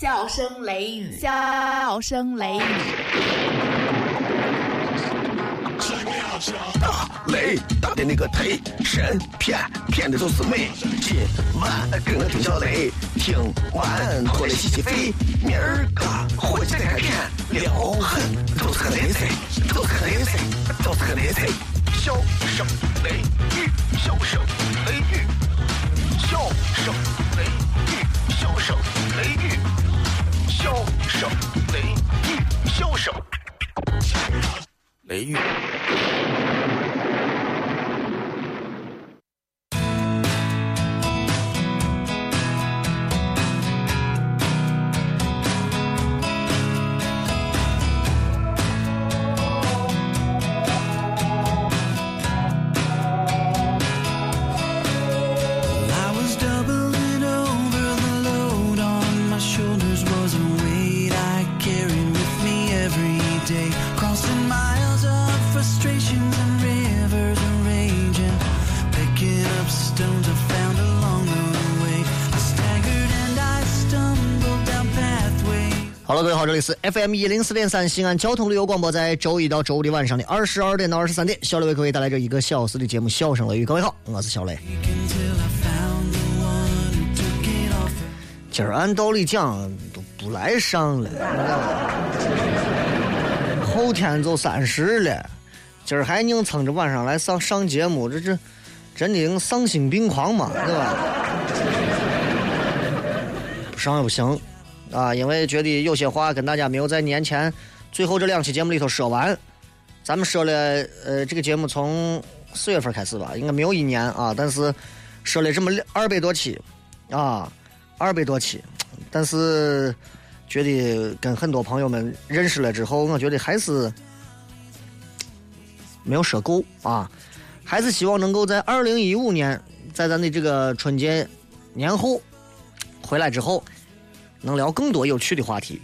笑声雷雨，笑声雷雨。大雷打的那个忒神骗骗的都是美。今晚跟我听小雷，听完过来洗洗肺。明儿个伙计再开片，撩狠都是个雷菜，都是个雷菜，都是个雷菜。笑声雷雨，笑声雷雨，笑声雷雨，笑声雷雨，笑声雷雨，笑声雷雨。这里是 FM 一零四点三西安交通旅游广播，在周一到周五的晚上的二十二点到二十三点，小雷为各位带来这一个小时的节目《笑声雷雨》。各位好，我是小雷。今儿按道理讲都不来上了，后天就三十了，今儿还硬撑着晚上来上上节目，这这真的丧心病狂嘛，对吧？不上也不行啊，因为觉得有些话跟大家没有在年前最后这两期节目里头说完。咱们说了，呃，这个节目从四月份开始吧，应该没有一年啊，但是说了这么两二百多期，啊，二百多期，但是觉得跟很多朋友们认识了之后，我觉得还是没有说够啊，还是希望能够在二零一五年，在咱的这个春节年后回来之后，能聊更多有趣的话题。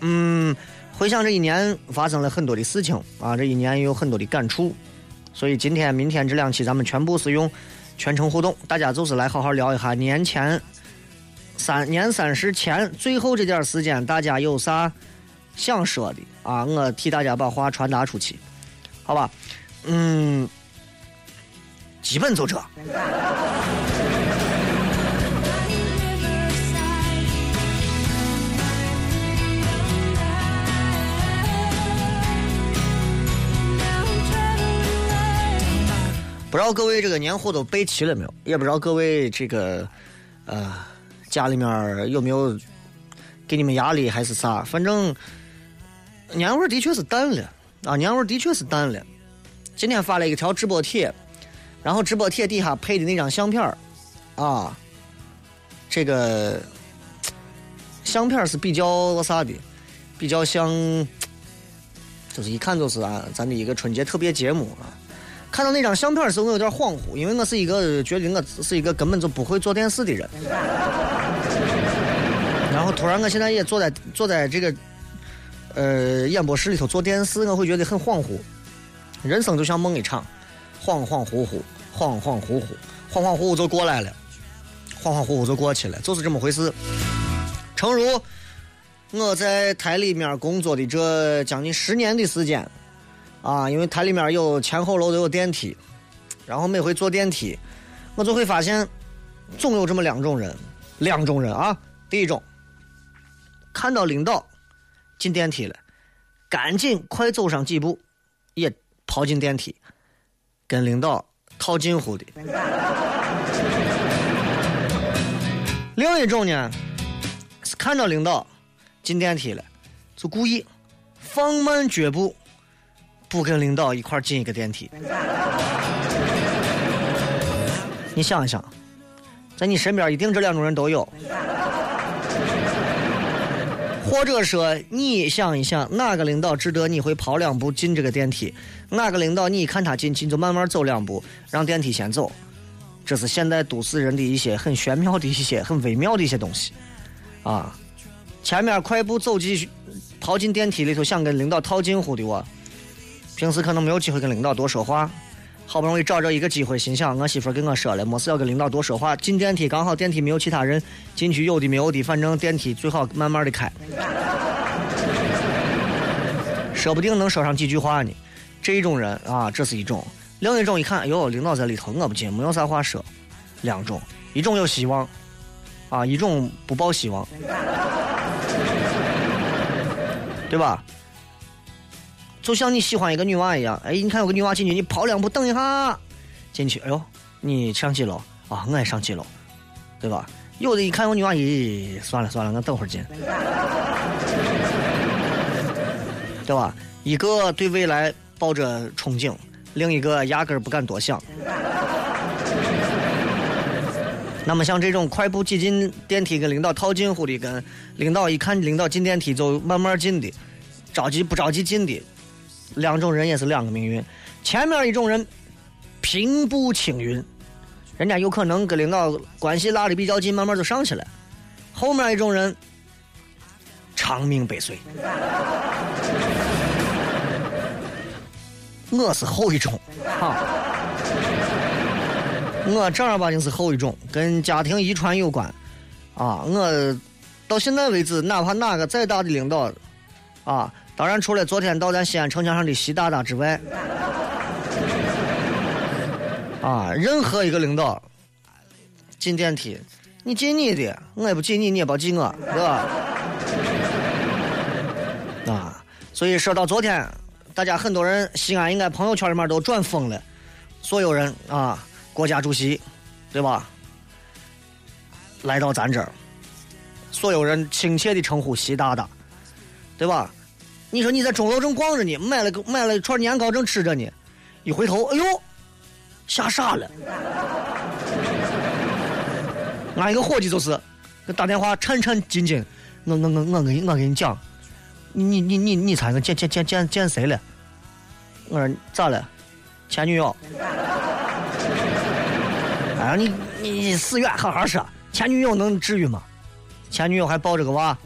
嗯，回想这一年发生了很多的事情啊，这一年也有很多的感触，所以今天、明天这两期咱们全部是用全程互动，大家就是来好好聊一下年前三年三十前最后这点时间，大家有啥想说的啊？我替大家把话传达出去，好吧？嗯，基本就这。不知道各位这个年货都备齐了没有？也不知道各位这个呃家里面有没有给你们压力还是啥？反正年味的确是淡了啊，年味的确是淡了。今天发了一条直播帖，然后直播帖底下配的那张相片啊，这个相片是比较啥的，比较像，就是一看就是啊咱的一个春节特别节目啊。看到那张相片的时候，我有点恍惚，因为我是一个觉得我是一个根本就不会做电视的人。然后突然，我现在也坐在坐在这个呃演播室里头做电视，我会觉得很恍惚。人生就像梦一场，恍恍惚惚，恍恍惚惚，恍恍惚惚就过来了，恍恍惚惚就过去了，就是这么回事。诚如我在台里面工作的这将近十年的时间。啊，因为台里面有前后楼都有电梯，然后每回坐电梯，我就会发现，总有这么两种人，两种人啊。第一种，看到领导进电梯了，赶紧快走上几步，也跑进电梯，跟领导套近乎的。另一种呢，是看到领导进电梯了，就故意放慢脚步。不跟领导一块进一个电梯，你想一想，在你身边一定这两种人都有，或者说你想一想，哪个领导值得你会跑两步进这个电梯？哪个领导你一看他进去，你就慢慢走两步，让电梯先走。这是现代都市人的一些很玄妙的一些、很微妙的一些东西啊。前面快步走进去，跑进电梯里头，想跟领导套近乎的我。平时可能没有机会跟领导多说话，好不容易找着一个机会，心想我媳妇跟我说了，没事要跟领导多说话。进电梯刚好电梯没有其他人，进去有的没有的，反正电梯最好慢慢的开，说不定能说上几句话呢。这种人啊，这是一种；另一种一看，哟，领导在里头，我不进，没有啥话说。两种，一种有希望，啊，一种不抱希望，对吧？就像你喜欢一个女娃一样，哎，你看有个女娃进去，你跑两步，等一下，进去，哎呦，你上几楼啊？我也上几楼，对吧？有的一看有女娃，咦，算了算了，我等会儿进，对吧？一个对未来抱着憧憬，另一个压根儿不敢多想。那么像这种快步挤进电梯跟领导套近乎的，跟领导一看领导进电梯就慢慢进的，着急不着急进的，两种人也是两个命运。前面一种人平步青云，人家有可能跟领导关系拉的比较近，慢慢就上去了。后面一种人长命百岁，我是后一种，哈。我正儿八经是后一种，跟家庭遗传有关，啊，我到现在为止，哪怕哪个再大的领导，啊，当然除了昨天到咱西安城墙上的习大大之外，啊，任何一个领导进电梯，你进你的，我也不进你，你也别进我，对吧？啊，所以说到昨天，大家很多人西安应该朋友圈里面都转疯了，所有人啊。国家主席，对吧？来到咱这儿，所有人亲切的称呼习大大，对吧？你说你在钟楼正逛着呢，买了个买了一串年糕正吃着呢，一回头，哎呦，吓傻了。俺一个伙计就是给打电话，颤颤兢兢，我我我我给你我跟你讲，你你你你猜我见见见见见谁了？我说咋了？前女友。啊，你你死远，好好说。前女友能至于吗？前女友还抱着个娃。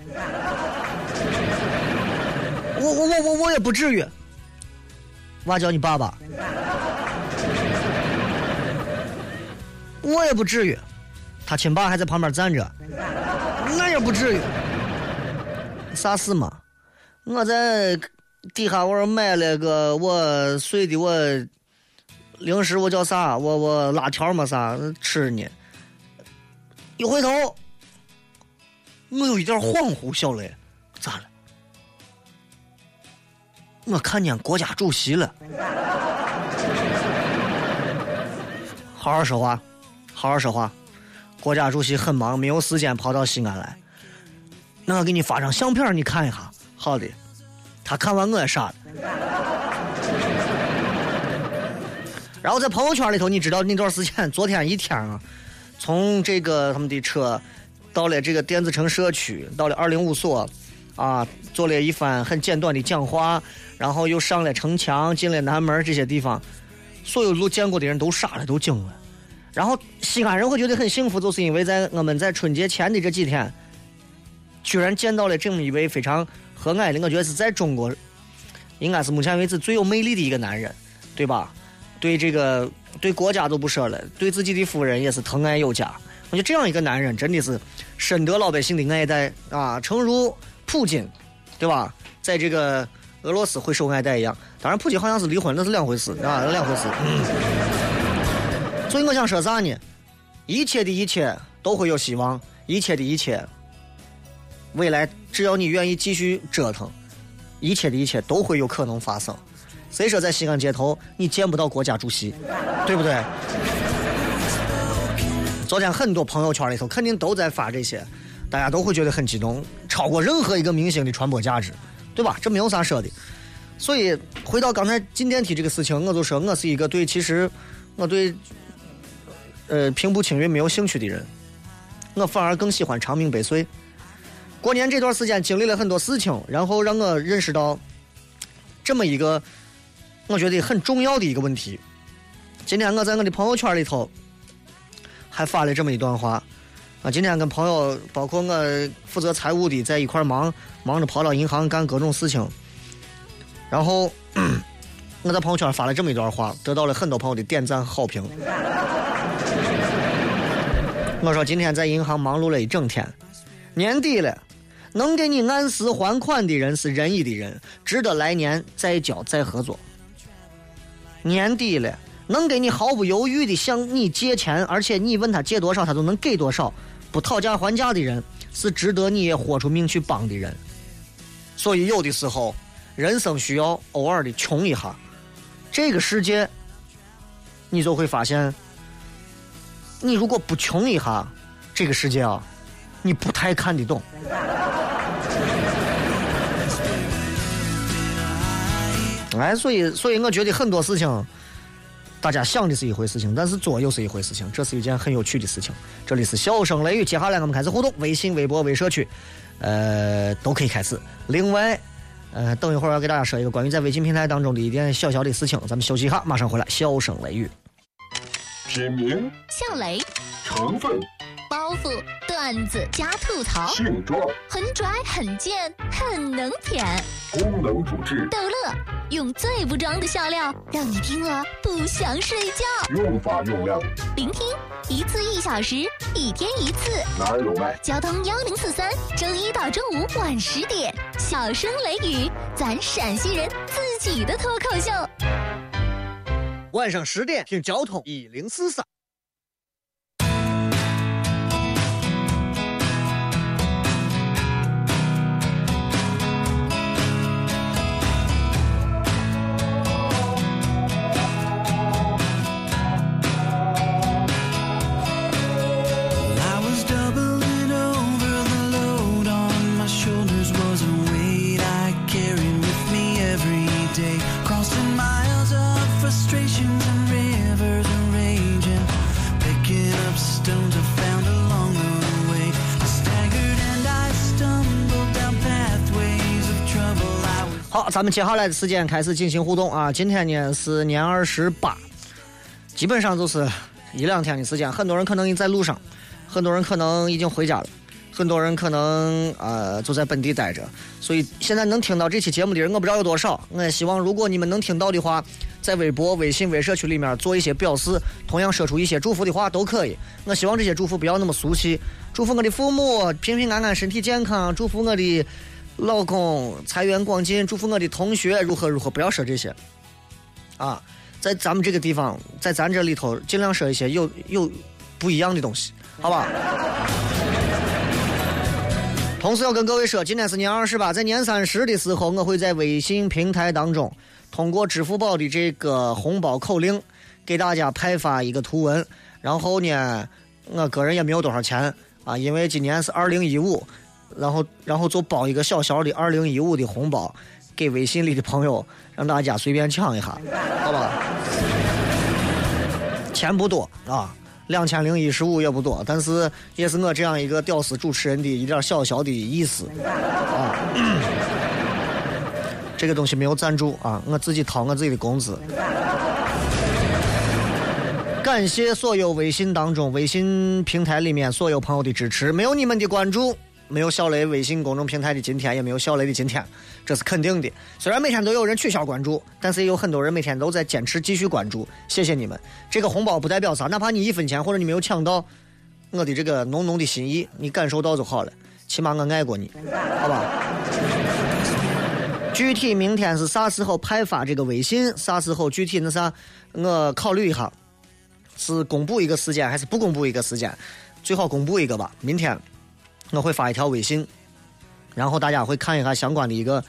我也不至于。娃叫你爸爸。我也不至于。他亲爸还在旁边站着。那也不至于。啥事嘛？我在底下我买了个我碎的我。零食我叫啥？我我辣条嘛啥吃呢。一回头，我有一点恍惚，小雷，咋了？我看见国家主席了。好好说话，好好说话。国家主席很忙，没有时间跑到西安来。那我给你发张相片，你看一下。好的。他看完我也傻了。然后在朋友圈里头，你知道那段时间，昨天一天啊，从这个他们的车到了这个电子城社区，到了二零五所，啊，做了一番很简短的讲话，然后又上了城墙，进了南门这些地方，所有路见过的人都傻了，都惊了。然后西安人会觉得很幸福，就是因为在我们在春节前的这几天，居然见到了这么一位非常和蔼的，我觉得是在中国应该是目前为止最有魅力的一个男人，对吧？对这个对国家都不说了，对自己的夫人也是疼爱有加。我觉得这样一个男人真的是深得老百姓的爱戴啊，诚如普京，对吧？在这个俄罗斯会受爱戴一样。当然，普京好像是离婚，那是两回事啊，那两回事。所以我想说啥呢？一切的一切都会有希望，一切的一切，未来只要你愿意继续折腾，一切的一切都会有可能发生。谁说在西安街头你见不到国家主席，对不对？昨天很多朋友圈里头肯定都在发这些，大家都会觉得很激动，超过任何一个明星的传播价值，对吧？这没有啥说的。所以回到刚才进电梯这个事情，我就说我是一个对其实我对呃平步青云没有兴趣的人，我反而更喜欢长命百岁。过年这段时间经历了很多事情，然后让我认识到这么一个。我觉得很重要的一个问题。今天我在我的朋友圈里头还发了这么一段话啊！今天跟朋友，包括我负责财务的，在一块忙，忙着跑到银行干各种事情。然后我在朋友圈发了这么一段话，得到了很多朋友的点赞好评。我说今天在银行忙碌了一整天，年底了，能给你按时还款的人是仁义的人，值得来年再交再合作。年底了，能给你毫不犹豫的向你借钱，而且你问他借多少，他都能给多少，不讨价还价的人，是值得你也豁出命去帮的人。所以有的时候，人生需要偶尔的穷一下，这个世界，你就会发现，你如果不穷一下，这个世界啊，你不太看得懂。哎，所以，所以我觉得很多事情，大家想的是一回事情，但是做又是一回事情，这是一件很有趣的事情。这里是笑声雷雨，接下来我们开始互动，微信、微博、微社区，呃，都可以开始。另外，呃，等一会儿要给大家说一个关于在微信平台当中的一点小小的事情，咱们休息一下，马上回来。笑声雷雨，品名、笑雷，成分、包袱、段子加吐槽，性状、很拽很贱很能舔，功能主治、逗乐，用最不装的笑料，让你听了不想睡觉。用法用量，聆听一次一小时，一天一次。哪有卖？交通幺零四三，周一到周五晚十点，小声雷雨，咱陕西人自己的脱口秀。晚上十点听交通一零四三。咱们接下来的时间开始进行互动啊！今天呢是年二十八，基本上就是一两天的时间。很多人可能已在路上，很多人可能已经回家了，很多人可能呃就在本地待着。所以现在能听到这期节目的人，我不知道有多少。我也希望，如果你们能听到的话，在微博、微信、微社区里面做一些表示，同样说出一些祝福的话都可以。我希望这些祝福不要那么俗气，祝福我的父母平平安安、身体健康，祝福我的。老公财源广进，祝福我的同学如何如何，不要说这些，啊，在咱们这个地方，在咱这里头，尽量说一些有有不一样的东西，好吧？同时要跟各位说，今天是年二十八，在年三十的时候，我会在微信平台当中，通过支付宝的这个红包口令，给大家派发一个图文。然后呢，我个人也没有多少钱啊，因为今年是二零一五。然后，然后就包一个小小的二零一五的红包，给微信里的朋友，让大家随便抢一下，好吧？钱不多啊，两千零一十五也不多，但是也是我这样一个屌丝主持人的一点小小的意思啊。这个东西没有赞助啊，我自己掏我自己的工资。感谢所有微信当中、微信平台里面所有朋友的支持，没有你们的关注，没有小雷微信公众平台的今天，也没有小雷的今天，这是肯定的。虽然每天都有人取消关注，但是也有很多人每天都在坚持继续关注，谢谢你们。这个红包不代表啥，哪怕你一分钱或者你没有抢到我的这个浓浓的心意，你感受到就好了，起码我爱过你，好吧？具体明天是啥时候派发这个微信？啥时候具体那啥？我考虑一下。是公布一个时间还是不公布一个时间？最好公布一个吧。明天我会发一条微信，然后大家会看一下相关的一个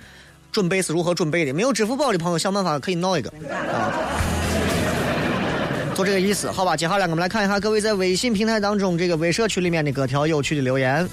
准备是如何准备的。没有支付宝的朋友，想办法可以闹一个啊，就这个意思，好吧？接下来我们来看一下各位在微信平台当中这个微社区里面的各条有趣的留言。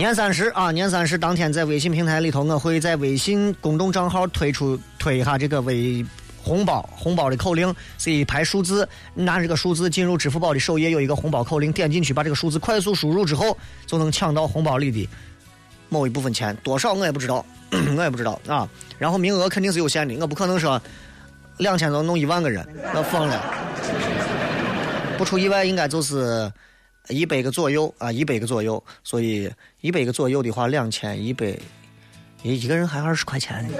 年三十啊，年三十当天在微信平台里头，我会在微信公众账号推出推一下这个微红包，红包的口令是一排数字，你拿这个数字进入支付宝的首页，有一个红包口令，点进去把这个数字快速输入之后，就能抢到红包里的某一部分钱，多少我也不知道，我也不知道啊。然后名额肯定是有限的，我不可能说两千多弄一万个人，那疯了。不出意外，应该就是一百个左右啊，一百个左右，所以一百个左右的话，两千一百，一一个人还二十块钱呢。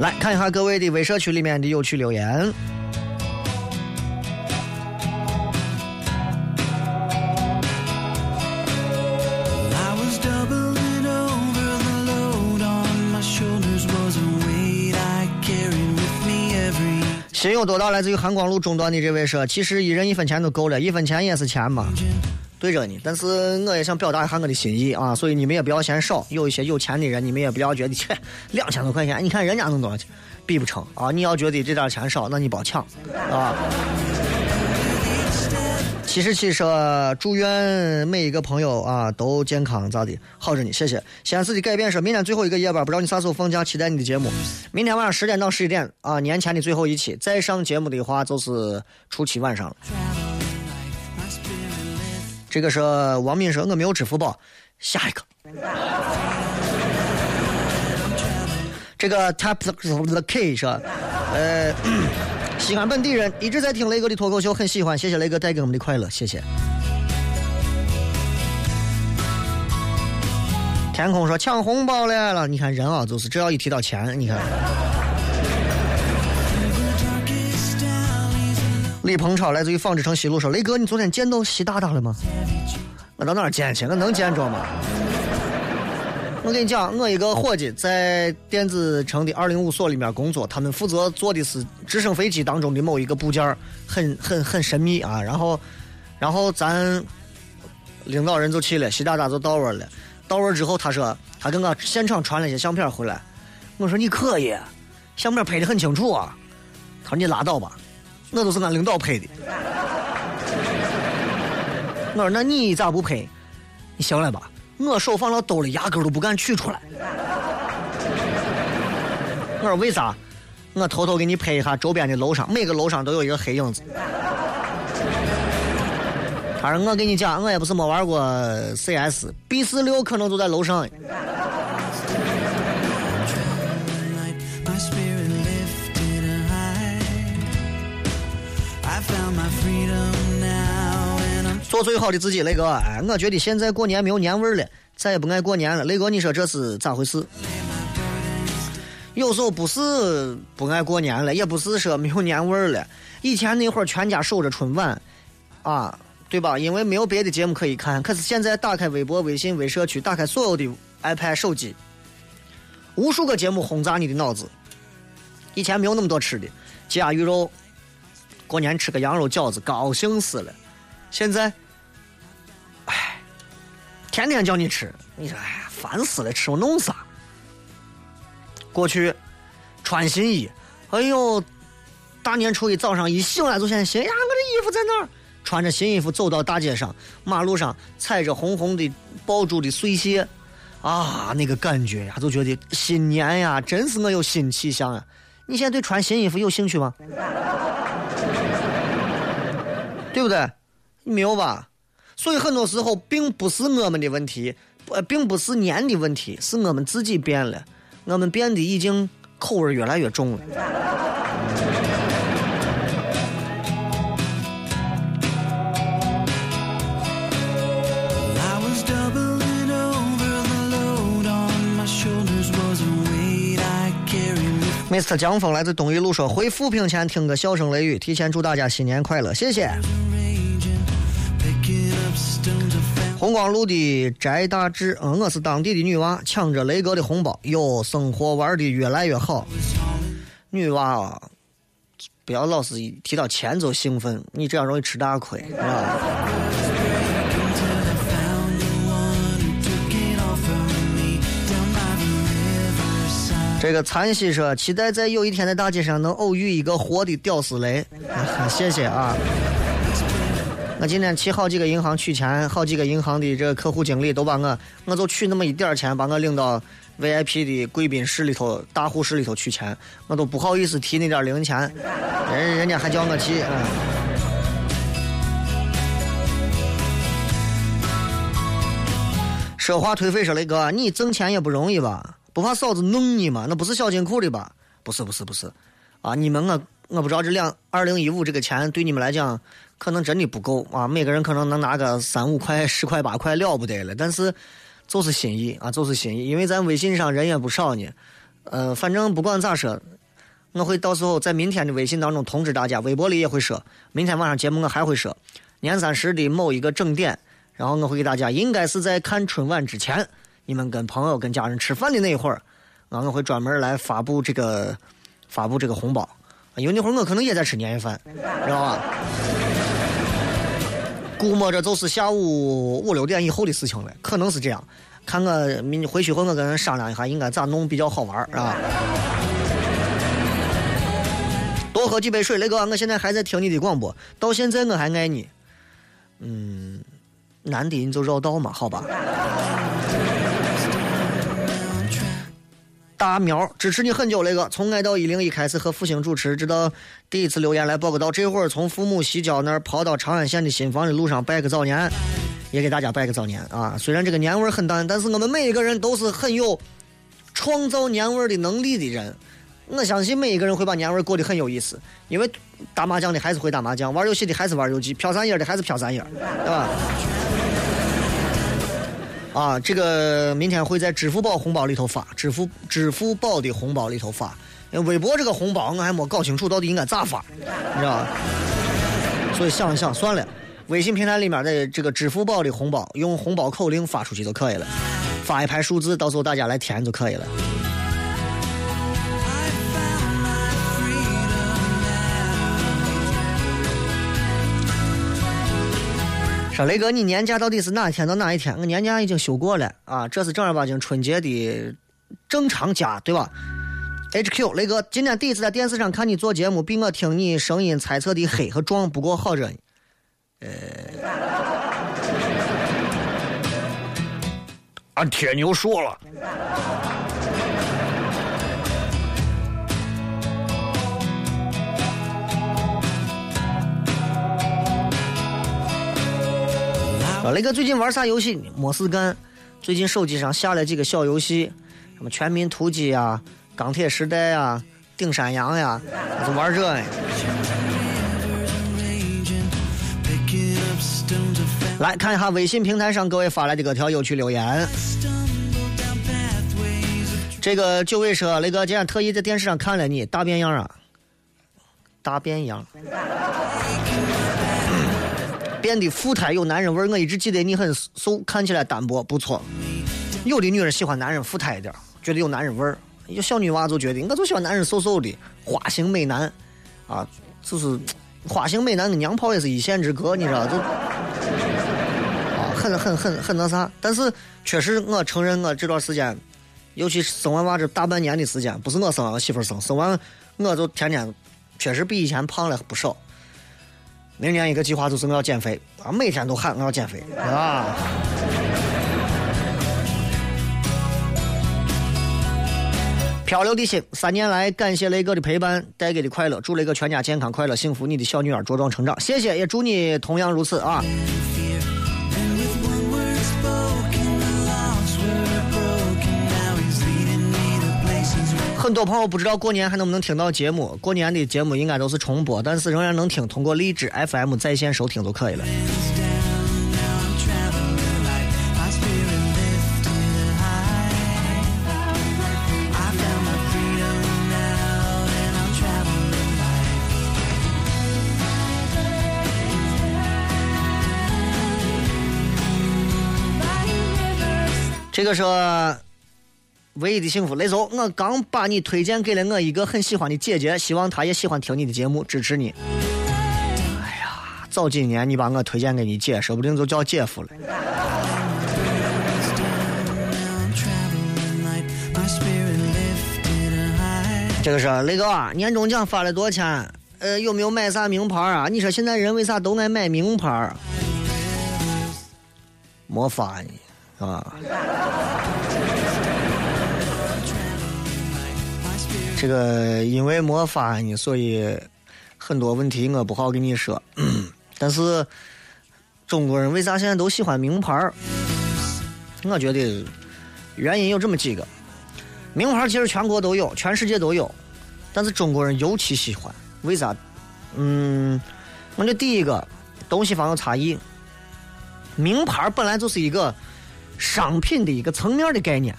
来看一下各位的微社区里面的有趣留言。心有多大？来自于韩光路中段的这位说，其实一人一分钱都够了，一分钱也是钱嘛。对着呢，但是我也想表达一下我的心意啊，所以你们也不要嫌少。有一些有钱的人，你们也不要觉得切两千多块钱，你看人家弄多少钱，比不成啊。你要觉得这点钱少，那你别抢啊。七十七说，祝愿每一个朋友啊都健康咋的，好着呢，谢谢。西安市的改变说，明天最后一个夜班，不知道你啥时候放假，期待你的节目。明天晚上十点到十一点啊，年前的最后一期，再上节目的话就是初七晚上了。这个是王敏说，我没有支付宝，下一个。这个 tap the key 说，呃，西安本地人一直在听雷哥的脱口秀，很喜欢，谢谢雷哥带给我们的快乐，谢谢。天空说抢红包来了，你看人啊，就是只要一提到钱，你看。李鹏超来自于纺织城西路说：“雷哥，你昨天见到习大大了吗？我到哪儿见去？我能见着吗？我跟你讲，我一个伙计在电子城的二零五所里面工作，他们负责做的是直升飞机当中的某一个部件，很很很神秘啊。然后，然后咱领导人就去了，习大大就到位了。到位之后，他说他跟我现场传了一些相片回来。我说你可以，相片拍的很清楚啊。他说你拉倒吧。”那都是俺领导拍的。我说那你咋不拍？你行了吧？我手放到兜里，压根都不敢取出来。我说为啥？我偷偷给你拍一下周边的楼上，每个楼上都有一个黑影子。他说我跟你讲，我也不是没玩过 CS，B 四六可能就在楼上。做最好的自己，雷哥。哎，我觉得现在过年没有年味儿了，再也不爱过年了。雷哥，你说这是咋回事？有时候不是不爱过年了，也不是说没有年味儿了。以前那会儿全家守着春晚，啊，对吧？因为没有别的节目可以看。可是现在打开微博、微信、微社区，打开所有的 iPad 手机，无数个节目轰炸你的脑子。以前没有那么多吃的，鸡鸭鱼肉，过年吃个羊肉饺子，高兴死了。现在，哎，天天叫你吃，你说哎呀，烦死了，吃我弄啥？过去穿新衣，哎呦，大年初一早上一醒来就先心呀，我这衣服在哪儿？穿着新衣服走到大街上，马路上踩着红红的爆竹的碎屑，啊，那个感觉呀，就觉得新年呀，真是我有新气象呀。你现在对穿新衣服有兴趣吗？对不对？没有吧？所以很多时候并不是我们的问题，呃，并不是年的问题，是我们自己变了，我们变得已经口味越来越重了。Carried with Mr. 江峰来自东一路说，回富平前听个笑声雷雨，提前祝大家新年快乐，谢谢。红光路的翟大志，嗯，我是当地的女娃，抢着雷哥的红包，哟，生活玩的越来越好。女娃啊，不要老是一提到钱就兴奋，你这样容易吃大亏，是吧？这个残西说，期待在有一天在大街上能偶遇一个活的屌丝雷，谢谢啊。我今天去好几个银行取钱，好几个银行的这个客户经理都把我，我就取那么一点钱，把我领到 VIP 的贵宾室里头、大户室里头取钱，我都不好意思提那点零钱，人人家还叫我去啊。奢华颓废说：“雷哥，你挣钱也不容易吧？不怕嫂子弄你吗？那不是小金库的吧？不是，不是，不是，啊！你们我我不知道这两二零一五这个钱对你们来讲可能真的不够啊，每个人可能能拿个三五块、十块、八块了不得了，但是就是心意啊，就是心意，因为咱微信上人也不少呢。呃，反正不管咋说，我会到时候在明天的微信当中通知大家，微博里也会说，明天晚上节目我还会说，年三十的某一个整点，然后我会给大家，应该是在看春晚之前，你们跟朋友、跟家人吃饭的那一会儿，啊，我会专门来发布这个发布这个红包，因为那会儿我可能也在吃年夜饭，知道吧？估摸着就是下午五六点以后的事情了，可能是这样。看我明回去后，我跟人商量一下，应该咋弄比较好玩啊？多喝几杯水，雷哥，我现在还在听你的广播，到现在我还爱你。嗯，男的你就绕道嘛，好吧。大苗支持你很久，雷哥，从爱到一零一开始和复兴主持，直到第一次留言来报个到，这会儿从父母西郊那儿跑到长安县的新房的路上拜个早年，也给大家拜个早年啊！虽然这个年味很淡，但是我们每一个人都是很有创造年味的能力的人。我相信每一个人会把年味过得很有意思，因为打麻将的还是会打麻将，玩游戏的还是玩游戏，飘三叶的还是飘三叶，对吧？啊，这个明天会在支付宝红包里头发，支付支付宝的红包里头发。微博这个红包我还没搞清楚到底应该咋发，你知道吧？所以想一想算了，微信平台里面的这个支付宝的红包，用红包口令发出去就可以了，发一排数字，到时候大家来填就可以了。说雷哥，你年假到底是哪一天到哪一天？我年假已经休过了啊，这是正儿八经春节的正常假，对吧？HQ，雷哥，今天第一次在电视上看你做节目，比我听你声音猜测的黑和壮，不过好着呢。呃，俺铁牛说了。雷哥最近玩啥游戏？没事干。最近手机上下了几个小游戏，什么《全民突击》呀、《钢铁时代》呀、《顶山羊》呀，就玩这呢。来看一下微信平台上各位发来的各条有趣留言。这个九尾说：“雷哥，今天特意在电视上看了你，大变样啊，大变样。”变得富态有男人味儿，我一直记得你很瘦，看起来单薄，不错。有的女人喜欢男人富态一点，觉得有男人味儿；有小女娃就觉得我就喜欢男人瘦瘦的，花型美男，啊，就是花型美男跟娘炮也是一线之隔，你知道就，啊，很很很很那啥。但是确实，我承认我这段时间，尤其是生完娃这大半年的时间，不是我生，我媳妇生，生完我就天天确实比以前胖了不少。明年一个计划就是我要减肥啊，每天都喊我要减肥啊。漂流的心，三年来感谢雷哥的陪伴带给的快乐，祝雷哥全家健康快乐幸福，你的小女儿茁壮成长，谢谢，也祝你同样如此啊。很多朋友不知道过年还能不能听到节目，过年的节目应该都是重播，但是仍然能听，通过荔枝 FM 在线收听就可以了。这个说。唯一的幸福，雷总，我刚把你推荐给了我一个很喜欢的姐姐，希望她也喜欢听你的节目，支持你。哎呀，早几年你把我推荐给你姐，说不定就叫姐夫了。这个是雷哥，年终奖发了多少钱？呃，有没有买啥名牌啊？你说现在人为啥都爱买名牌？没发呢，啊。这个因为没发呢，所以很多问题我不好跟你说。但是中国人为啥现在都喜欢名牌我觉得原因有这么几个：名牌其实全国都有，全世界都有，但是中国人尤其喜欢为啥？嗯，我觉得第一个东西方有差异。名牌本来就是一个商品的一个层面的概念。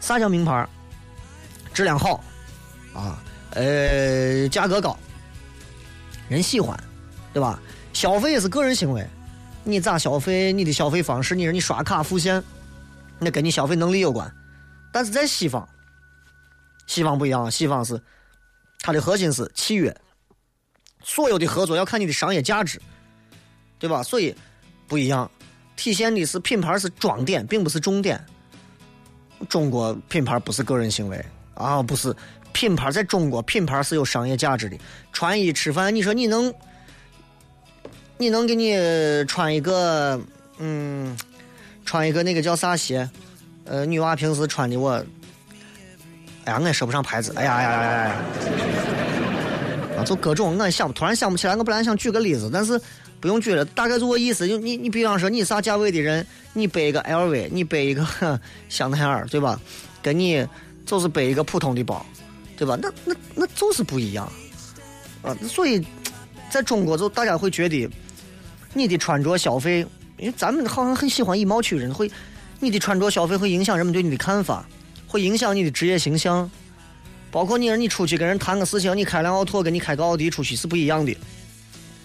啥叫名牌？质量好啊，呃，价格高，人喜欢，对吧？消费也是个人行为，你咋消费，你的消费方式，你说你刷卡付现，那跟你消费能力有关。但是在西方，西方不一样，西方是它的核心是契约，所有的合作要看你的商业价值，对吧？所以不一样，体现的是品牌是装点，并不是重点。中国品牌不是个人行为啊，不是品牌在中国品牌是有商业价值的。穿衣吃饭，你说你能，你能给你穿一个，嗯，穿一个那个叫啥鞋？呃，女娃平时穿的我，哎呀，我也说不上牌子。哎呀呀呀呀！啊，就各种，我也想突然想不起来。我本来想举个例子，但是不用举了。大概就我意思，就你你比方说你啥价位的人，你背一个 LV，你背一个 香奈儿，对吧？跟你就是背一个普通的包，对吧？那那那就是不一样啊。所以，在中国就大家会觉得你的穿着消费，因为咱们好像很喜欢以貌取人，会。你的穿着消费会影响人们对你的看法，会影响你的职业形象，包括你，你出去跟人谈个事情，你开辆奥拓跟你开个奥迪出去是不一样的，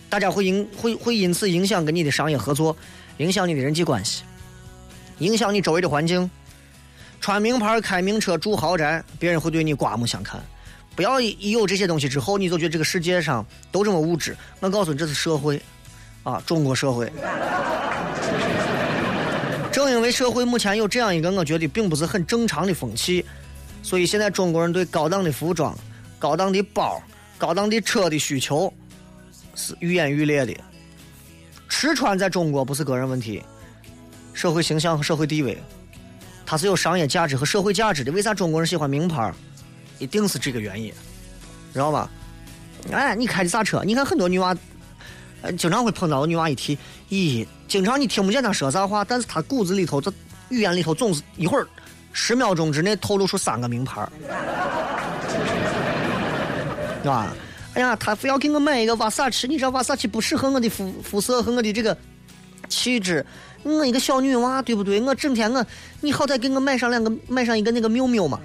大家会因会会因此影响跟你的商业合作，影响你的人际关系，影响你周围的环境。穿名牌、开名车、住豪宅，别人会对你刮目相看。不要一有这些东西之后，你就觉得这个世界上都这么物质。我告诉你，这是社会，啊，中国社会。正因为社会目前有这样一个我觉得并不是很正常的风气，所以现在中国人对高档的服装、高档的包、高档的车的需求是愈演愈烈的。吃穿在中国不是个人问题，社会形象和社会地位，它是有商业价值和社会价值的。为啥中国人喜欢名牌？一定是这个原因，知道吧？哎，你开的啥车？你看很多女娃。呃，经常会碰到女娃一提，咦，经常你听不见她说啥话，但是她骨子里头，这语言里头总是一会儿十秒钟之内透露出三个名牌儿，是吧？哎呀，他非要给我买一个瓦萨奇，你知道瓦萨奇不适合我的肤肤色和我的这个气质，我一个小女娃，对不对？我整天我，你好歹给我买上两个，买上一个那个缪缪嘛。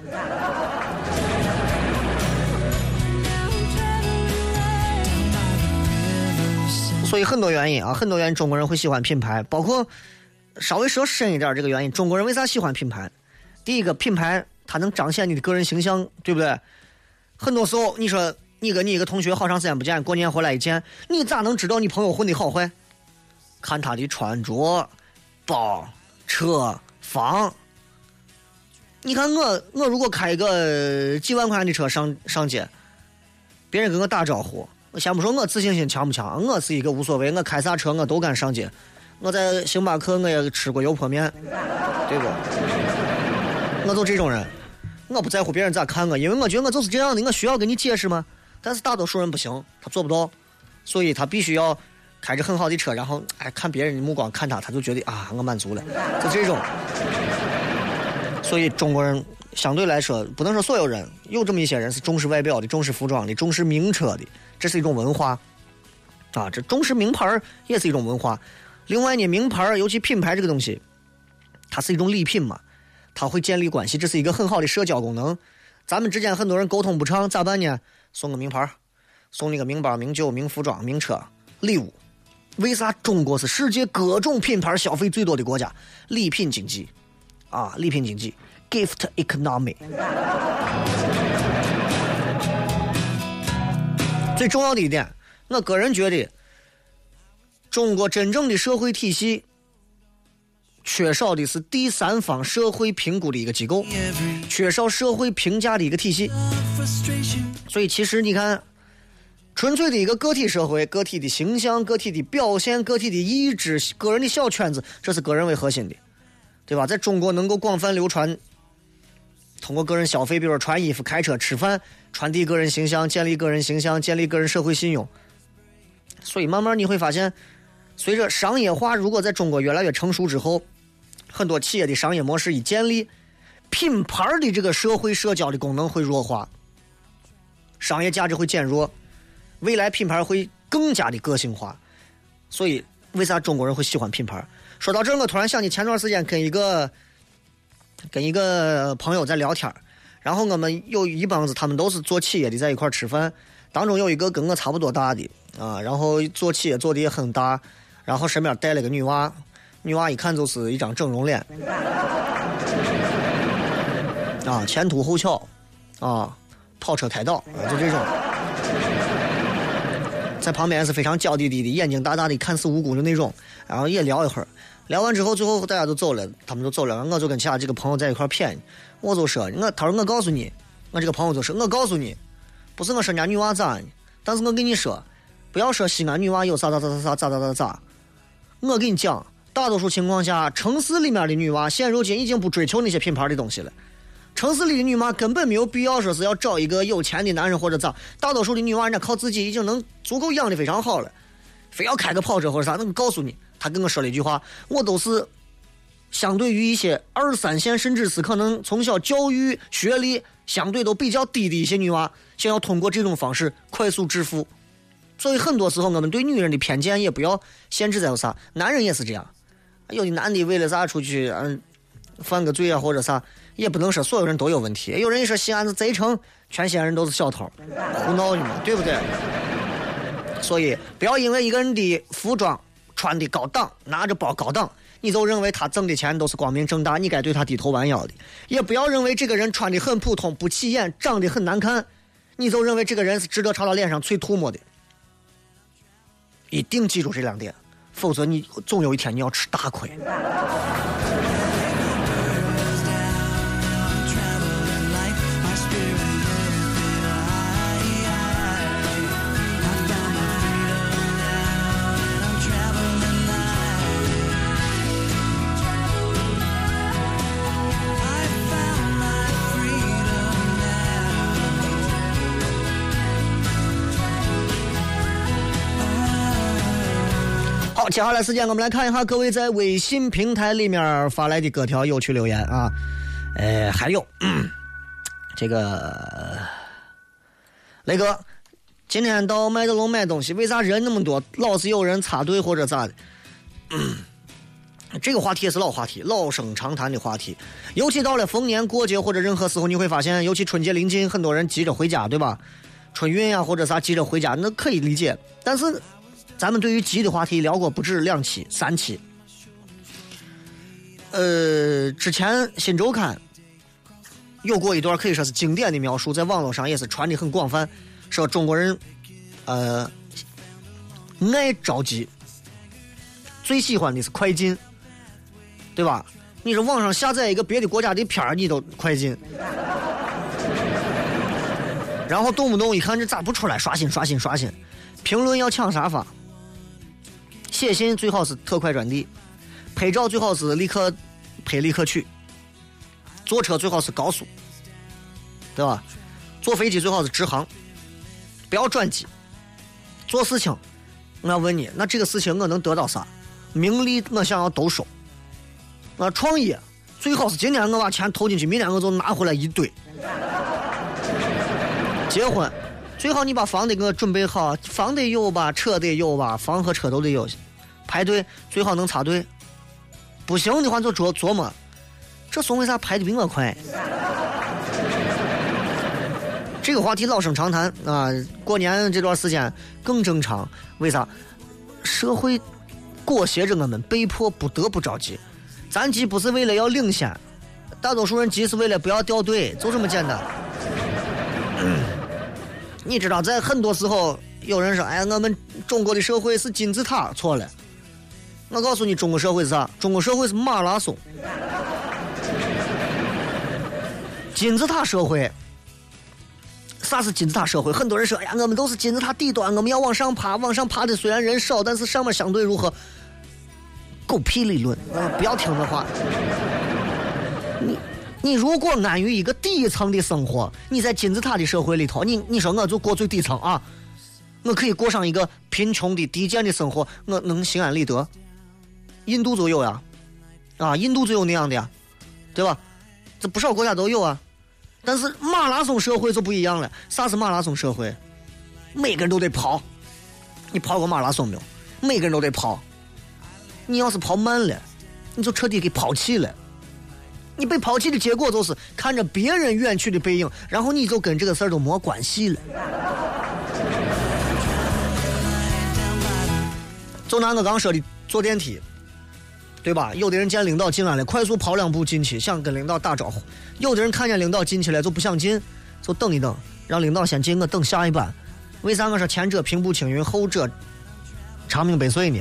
所以很多原因啊，很多原因中国人会喜欢品牌，包括稍微说深一点这个原因，中国人为啥喜欢品牌？第一个，品牌它能彰显你的个人形象，对不对？很多时候，你说你跟你一个同学好长时间不见，过年回来一见，你咋能知道你朋友混的好坏？看他的穿着、包、车、房。你看我，我如果开一个几万块钱的车上上街，别人跟我打招呼。我先不说我自信心强不强，我是一个无所谓，我开啥车我都敢上街。我在星巴克我也吃过油泼面，对不？我就这种人，我不在乎别人咋看我，因为我觉得我就是这样的。我需要跟你解释吗？但是大多数人不行，他做不到，所以他必须要开着很好的车，然后哎看别人的目光看他，他就觉得啊我满足了，就这种。所以中国人。相对来说，不能说所有人有这么一些人是重视外表的、重视服装的、重视名车的，这是一种文化啊。这重视名牌也是一种文化。另外呢，名牌尤其品牌这个东西，它是一种礼品嘛，它会建立关系，这是一个很好的社交功能。咱们之间很多人沟通不畅，咋办呢？送个名牌，送你个名包、名酒、名服装、名车礼物。为啥中国是世界各种品牌消费最多的国家？礼品经济啊，礼品经济。Gift economy，最重要的一点，我个人觉得，中国真正的社会体系缺少的是第三方社会评估的一个机构，缺少社会评价的一个体系。所以，其实你看，纯粹的一个个体社会，个体的形象、个体的表现、个体的意志、个人的小圈子，这是个人为核心的，对吧？在中国能够广泛流传。通过个人消费，比如穿衣服、开车、吃饭，传递个人形象，建立个人形象，建立个人社会信用。所以慢慢你会发现，随着商业化如果在中国越来越成熟之后，很多企业的商业模式一建立，品牌的这个社会社交的功能会弱化，商业价值会减弱，未来品牌会更加的个性化。所以，为啥中国人会喜欢品牌？说到这，我突然想起前段时间跟一个跟一个朋友在聊天然后我们有一帮子，他们都是做企业的，在一块吃饭。当中有一个跟我差不多大的啊，然后做企业做的也很大，然后身边带了个女娃，女娃一看就是一张整容脸，啊，前凸后翘，啊，跑车开道，啊就这种。旁边是非常娇滴滴的，眼睛大大的，看似无辜的那种。然后也聊一会儿，聊完之后，最后大家都走了，他们都走了，我就跟其他几个朋友在一块儿谝，我就说，我他说我告诉你，我这个朋友就说，我告诉你，不是我说人家女娃咋，但是我跟你说，不要说西安女娃有啥咋咋咋咋咋咋咋咋，我跟你讲，大多数情况下，城市里面的女娃现如今已经不追求那些品牌的东西了。城市里的女娃根本没有必要说是要找一个有钱的男人或者咋，大多数的女娃人家靠自己已经能足够养的非常好了，非要开个跑车或者啥，那我告诉你，他跟我说了一句话，我都是相对于一些二三线甚至是可能从小教育学历相对都比较低的一些女娃，想要通过这种方式快速致富。所以很多时候我们对女人的偏见也不要限制在有啥，男人也是这样，有的男的为了啥出去嗯犯个罪啊或者啥。也不能说所有人都有问题。有人一说西安是贼城，全西安人都是小偷，胡闹呢嘛，对不对？所以不要因为一个人的服装穿的高档，拿着包高档，你就认为他挣的钱都是光明正大，你该对他低头弯腰的。也不要认为这个人穿的很普通，不起眼，长得很难看，你就认为这个人是值得朝他脸上啐唾沫的。一定记住这两点，否则你总有一天你要吃大亏。接下来时间我们来看一下各位在微信平台里面发来的各条有趣留言啊。呃，还有、这个雷哥，今天到麦德龙买东西，为啥人那么多，老是有人插队或者咋的？这个话题也是老话题，老生常谈的话题。尤其到了逢年过节或者任何时候，你会发现，尤其春节临近，很多人急着回家，对吧？春运呀、或者啥急着回家，那可以理解。但是咱们对于急的话题聊过不止两期、三期。呃，之前《新周刊》有过一段可以说是经典的描述，在网络上也是传的很广泛，说中国人呃爱着急，最喜欢的是快进，对吧？你说网上下载一个别的国家的片儿，你都快进，然后动不动一看这咋不出来，刷新刷新刷新，评论要抢沙发？写信最好是特快专递，拍照最好是立刻拍立刻取，坐车最好是高速，对吧？坐飞机最好是直航，不要转机。做事情，我要问你，那这个事情我能得到啥？名利我想要都收。那，创业最好是今天我把钱投进去，明天我就拿回来一堆。结婚最好你把房得给我准备好，房得有吧，车得有吧，房和车都得有。排队最好能插队，不行的话就琢琢磨，这怂为啥排的比我快？这个话题老生常谈啊，过年这段时间更正常。为啥？社会裹挟着我们，被迫不得不着急。咱急不是为了要领先，大多数人急是为了不要掉队，就这么简单。你知道，在很多时候，有人说：“哎，我们中国的社会是金字塔。”错了。我告诉你，中国社会是啥？中国社会是马拉松。金字塔社会，啥是金字塔社会？很多人说：“哎呀，我们都是金字塔底端，我们要往上爬。往上爬的虽然人少，但是上面相对如何？”狗屁理论啊！不要听这话。你你如果安于一个底层的生活，你在金字塔的社会里头，你你说我就过最底层啊，我可以过上一个贫穷的低贱的生活，我能心安理得。印度就有呀，啊，印度就有那样的呀，对吧？这不少国家都有啊。但是马拉松社会就不一样了。啥是马拉松社会？每个人都得跑。你跑过马拉松没有？每个人都得跑。你要是跑慢了，你就彻底给抛弃了。你被抛弃的结果就是看着别人远去的背影，然后你就跟这个事儿都没关系了。就拿我刚说的坐电梯，对吧？有的人见领导进来了，快速跑两步进去，想跟领导打招呼；有的人看见领导进去了，就不想进，就等一等，让领导先进，我等下一班。为啥我说前者平步青云，后者长命百岁呢？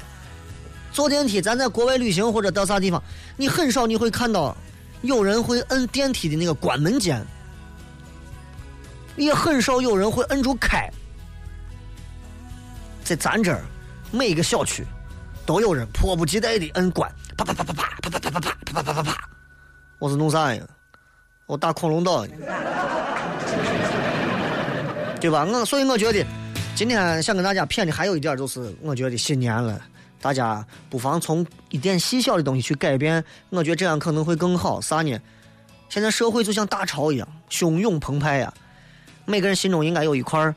坐电梯，咱在国外旅行或者到啥地方，你很少你会看到有人会摁电梯的那个关门键，也很少有人会摁住开。在咱这儿，每个小区都有人迫不及待的摁关，啪啪啪啪啪啪啪啪啪啪啪啪啪啪。我是弄啥呀？我打恐龙岛呢，对吧？我所以我觉得，今天想跟大家谝的还有一点就是，我觉得新年了。大家不妨从一点细小的东西去改变，我觉得这样可能会更好。啥呢？现在社会就像大潮一样，汹涌澎湃呀、每个人心中应该有一块儿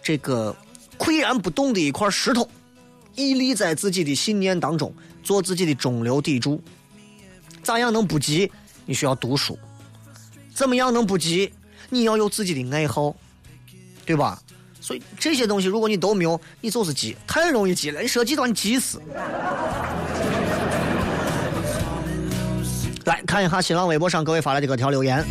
这个岿然不动的一块石头，屹立在自己的信念当中，做自己的中流砥柱。咋样能不急？你需要读书。怎么样能不急？你要有自己的爱好，对吧？所以这些东西，如果你都没有，你就是急，太容易急了。你说极端，你急死。来看一下新浪微博上各位发来的各条留言。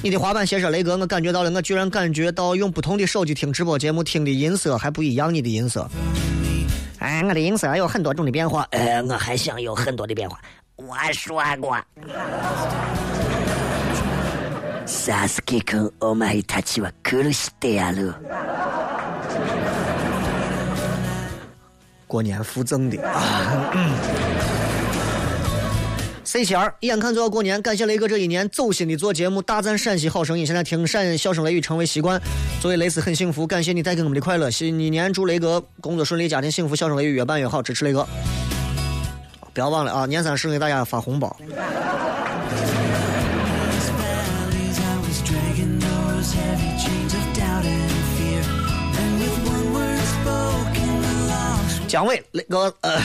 你的滑板鞋是雷哥，我感觉到了，我居然感觉到用不同的手机听直播节目听的音色还不一样，你的音色。哎，我的音色有很多种的变化，呃，我还想有很多的变化。我说过。サスケ君、お前たちは苦してやる。过年附赠的啊。 C 七儿，眼看就要过年，感谢雷哥这一年走心的做节目，大赞陕西好声音，现在听陕笑声雷雨成为习惯。作为雷丝很幸福，感谢你带给我们的快乐。新一年祝雷哥工作顺利，家庭幸福，笑声雷雨越办越好，支持雷哥。不要忘了啊，年三十给大家发红包。姜伟，雷哥，呃，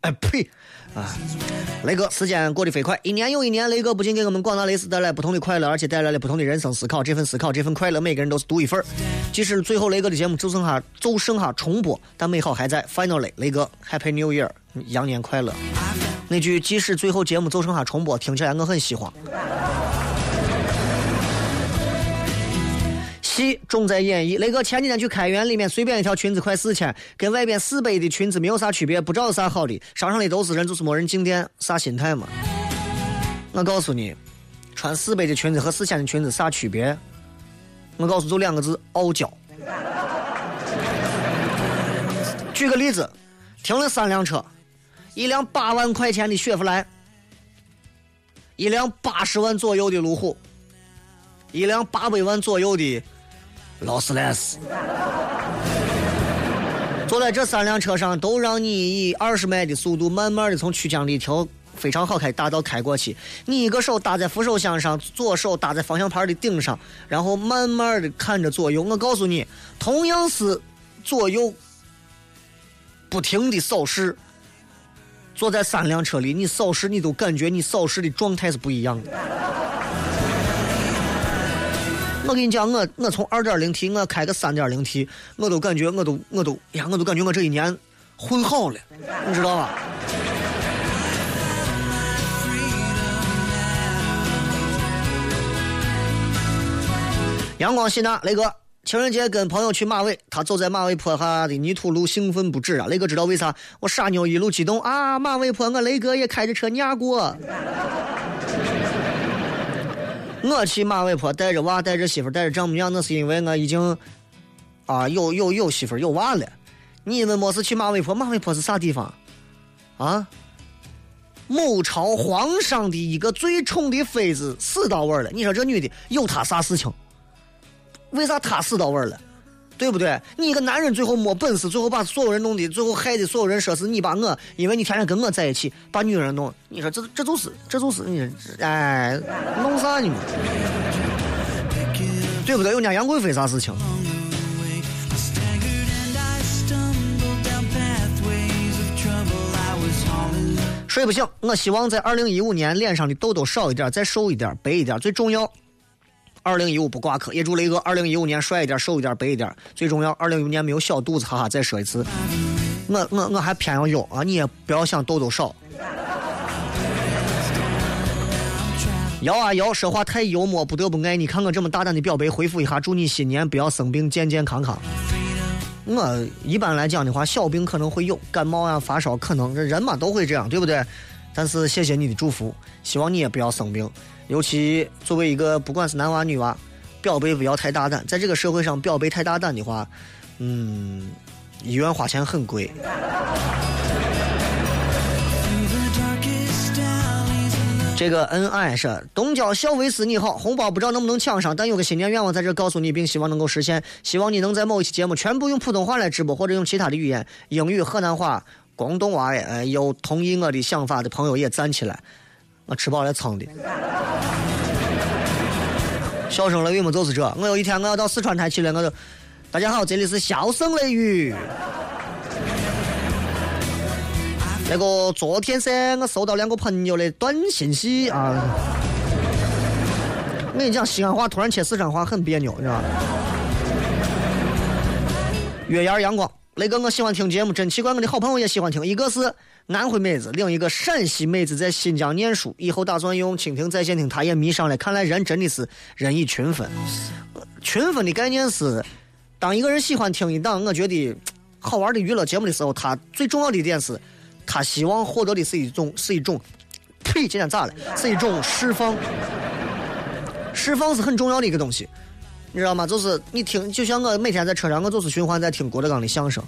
呃 呸，啊，雷哥，时间过得飞快，一年又一年，雷哥不仅给我们广大雷丝带来不同的快乐，而且带来了不同的人生思考。这份思考，这份快乐，每个人都是独一份。即使最后雷哥的节目就剩下就剩下重播，但美好还在。Finally，雷哥，Happy New Year，羊年快乐。那句即使最后节目就剩下重播，听起来我很喜欢。戏重在演绎。雷哥前几天去开元，里面随便一条裙子快四千，跟外边四百的裙子没有啥区别，不知道有啥好的。商场里都是人，就是没人进店，啥心态嘛？我告诉你，穿四百的裙子和四千的裙子啥区别？我告诉就两个字：傲娇。举个例子，停了三辆车，一辆八万块钱的雪佛兰，一辆八十万左右的路虎，一辆八百万左右的劳斯莱斯。坐在这三辆车上，都让你以二十迈的速度，慢慢的从曲江的一条非常好开大道开过去。你一个手搭在扶手箱上，左手搭在方向盘的顶上，然后慢慢的看着左右。我告诉你，同样是左右不停的扫视，坐在三辆车里，你扫视你都感觉你扫视的状态是不一样的。我跟你讲，我我从二点零 T 我开个三点零 T，我都感觉我都我都呀，我都感觉我这一年混好了，你知道吧？阳光西娜，雷哥，情人节跟朋友去马尾，他走在马尾坡下的泥土路，兴奋不止啊！雷哥知道为啥？我傻妞一路激动啊！马尾坡，我雷哥也开着车撵过。我去马尾坡带着娃、带着媳妇、带着丈母娘，那是因为我已经啊有有有媳妇有娃了。你们没事去马尾坡？马尾坡是啥地方？啊？某朝皇上的一个最宠的妃子死到位了。你说这女的有她啥事情？为啥她死到位了？对不对？你一个男人最后没本事，最后把所有人弄的，最后害的所有人说是你把我，因为你天天跟我在一起，把女人弄。你说这这就是这就是你哎，弄啥呢嘛？对不对？有家杨贵妃啥事情？睡不醒，我希望在二零一五年脸上的痘痘少一点，再瘦一点，白一点，最重要。二零一五不挂科，也祝雷哥二零一五年帅一点，瘦一点，白一点，最重要。二零一五年没有小肚子，哈哈，再说一次。我我我还偏要有啊，你也不要想痘痘少。摇啊摇，说话太幽默，不得不爱你。看我这么大胆的表白，回复一下，祝你新年不要生病，健健康康。我一般来讲的话，小病可能会有，感冒啊、发烧可能，这人嘛都会这样，对不对？但是谢谢你的祝福，希望你也不要生病。尤其作为一个不管是男娃女娃，表白不要太大胆。在这个社会上，表白太大胆的话，嗯，医院花钱很贵。这个恩爱是东郊小维斯你好，红包不知道能不能抢上，但有个新年愿望在这告诉你，并希望能够实现。希望你能在某一期节目全部用普通话来直播，或者用其他的语言，英语、河南话、广东话，呃，有同意我的想法的朋友也站起来。我吃饱了撑的。笑声雷雨么就是这。我有一天我要到四川台去了，我就，大家好，这里是笑声雷雨。那个昨天噻，我收到两个朋友的短信息啊。我跟你讲，西安话突然切四川话很别扭，你知道吧？月牙阳光，雷哥，我喜欢听节目，真奇怪，我的好朋友也喜欢听。一个是安徽妹子，另一个陕西妹子，在新疆念书，以后打算用蜻蜓在线听，她也迷上了。看来人真的是人以群分，群分的概念是，当一个人喜欢听一档我觉得好玩的娱乐节目的时候，他最重要的一点是，他希望获得的是一种是一种，呸，今天咋了？是一种释放，释放是很重要的一个东西。你知道吗？就是你听，就像我每天在车上，我就是循环在听郭德纲的相声，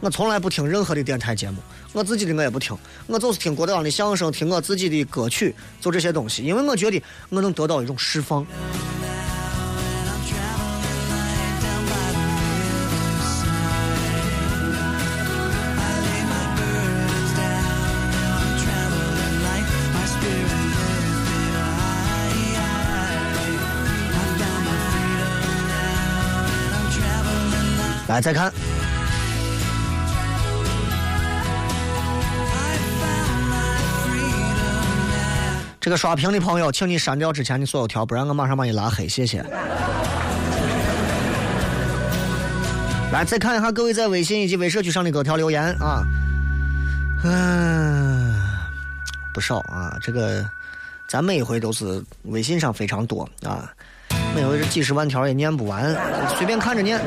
我从来不听任何的电台节目，我自己的我也不听，我就是听郭德纲的相声，听我自己的歌曲，就这些东西，因为我觉得我能得到一种释放。来，再看这个刷屏的朋友，请你删掉之前的所有条，不然我马上把你拉黑，谢谢。来，再看一下各位在微信以及微社区上的各条留言啊，嗯，不少啊，这个咱每一回都是微信上非常多啊，每回这几十万条也念不完，随便看着念。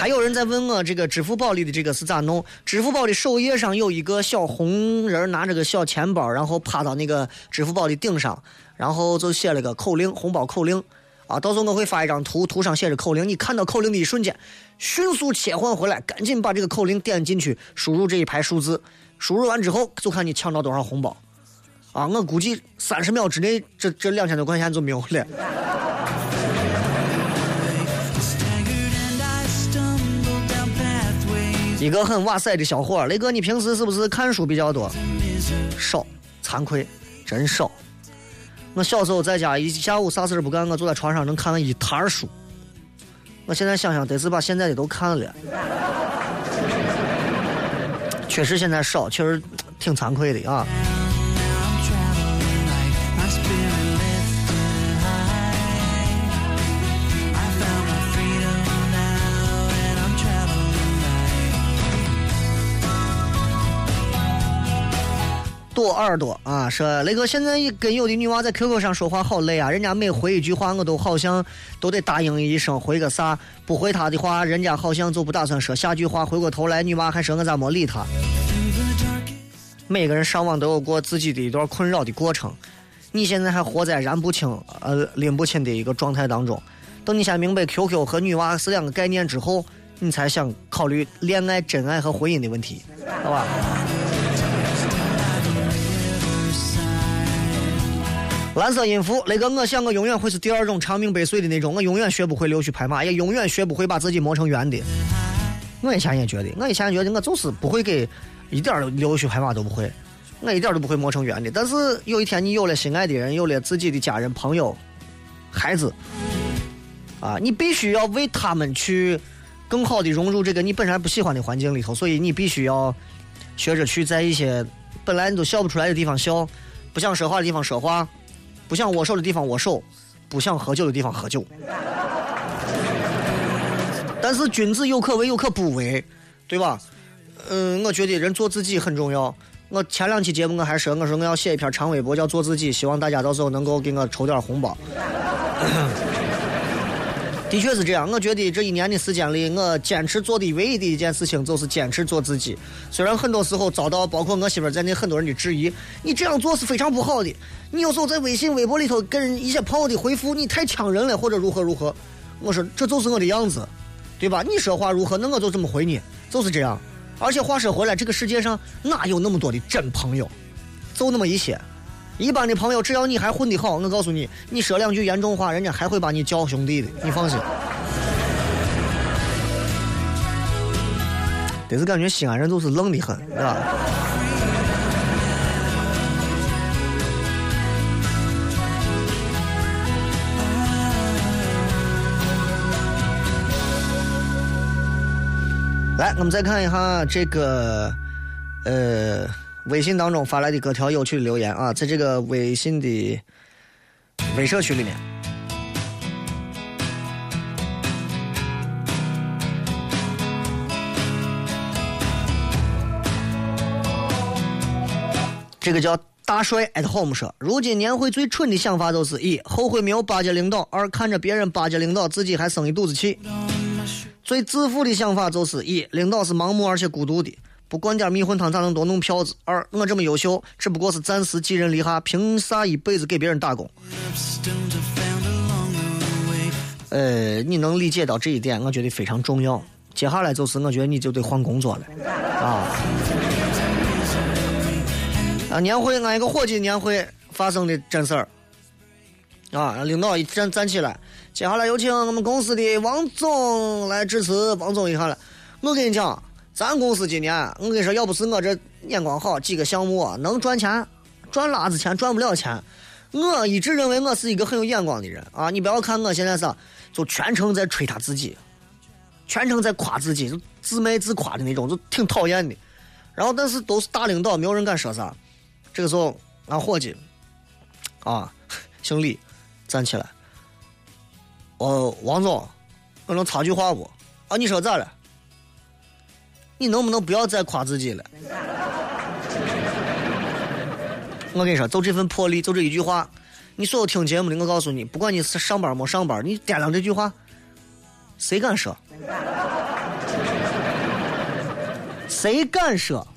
还有人在问我这个支付宝里的这个是咋弄？支付宝的首页上有一个小红人拿着个小钱包，然后趴到那个支付宝的顶上，然后就写了个口令，红包口令。啊，到时候我会发一张图，图上写着口令，你看到口令的一瞬间，迅速切换回来，赶紧把这个口令点进去，输入这一排数字，输入完之后就看你抢到多少红包。啊，我估计三十秒之内，这这两千多块钱就没有了。一个很哇塞的小伙儿，雷哥，你平时是不是看书比较多？少，惭愧，真少。我小时候在家一下午啥事儿不干，我坐在床上能看了一摊儿书。我现在想想，得是把现在的都看了。确实现在少，确实挺惭愧的啊。耳朵啊，说雷哥现在跟有的女娃在 QQ 上说话好累啊，人家每回一句话我都好像都得答应一声回个啥，不回她的话，人家好像就不打算说下句话，回过头来女娃还说我咋没理她。每个人上网都有过自己的一段困扰的过程，你现在还活在燃不清、呃拎不清的一个状态当中。等你先明白 QQ 和女娃是两个概念之后，你才想考虑恋爱、真爱和婚姻的问题，好吧？蓝色音符，那个我想我永远会是第二种长命百岁的那种，我永远学不会溜须拍马，也永远学不会把自己磨成圆的。我以前也觉得，我以前觉得我就是不会给一点儿溜须拍马都不会，我一点都不会磨成圆的。但是有一天你有了心爱的人，有了自己的家人、朋友、孩子，啊，你必须要为他们去更好的融入这个你本来不喜欢的环境里头，所以你必须要学着去在一些本来你都笑不出来的地方笑，不想说话的地方说话，不想握手的地方握手，不想喝酒的地方喝酒。但是君子有可为，有可不为，对吧？嗯，我觉得人做自己很重要。我前两期节目我还说，我说我要写一篇长微博叫做自己，希望大家到时候能够给我抽点红包。的确是这样，我觉得这一年的时间里，我坚持做的唯一的一件事情就是坚持做自己。虽然很多时候遭到包括我媳妇在内很多人的质疑，你这样做是非常不好的。你有时候在微信、微博里头跟一些朋友的回复，你太呛人了，或者如何如何。我说这就是我的样子，对吧？你说话如何，那我就这么回你，就是这样。而且话说回来，这个世界上哪有那么多的真朋友？就那么一些。一般的朋友，只要你还混得好，我告诉你，你说两句严重话，人家还会把你叫兄弟的，你放心。但是感觉西安人都是愣的很，是吧？来，我们再看一下这个，呃，微信当中发来的各条有趣的留言啊，在这个微信的微社区里面。这个叫大帅 at home 说，如今年会最蠢的想法就是一后悔没有巴结领导，二看着别人巴结领导，自己还生一肚子气。最自负的想法就是一领导是盲目而且孤独的，不灌点迷魂汤咋能多弄票子？二我这么优秀，只不过是暂时寄人篱下，凭啥一辈子给别人打工？呃，你能理解到这一点，我觉得非常重要。接下来就是我觉得你就得换工作了，啊。啊，年会俺一个伙计年会发生的真事儿，啊，领导一站站起来，接下来有请我们公司的王总来致辞。王总一下来，我跟你讲，咱公司今年，我跟你说，要不是我这眼光好，几个项目啊能赚钱，赚辣子钱赚不了钱。我一直认为我是一个很有眼光的人啊，你不要看我现在是，就全程在吹他自己，全程在夸自己，就自卖自夸的那种，就挺讨厌的。然后但是都是大领导，没有人敢说啥。这个时候，俺伙计，啊，姓李，站起来。哦，王总，我能插句话不？啊，你说咋了？你能不能不要再夸自己了？我跟你说，就这份魄力，就这一句话，你所有听节目的，我告诉你，不管你是上班没上班，你掂量这句话，谁敢说？谁敢说？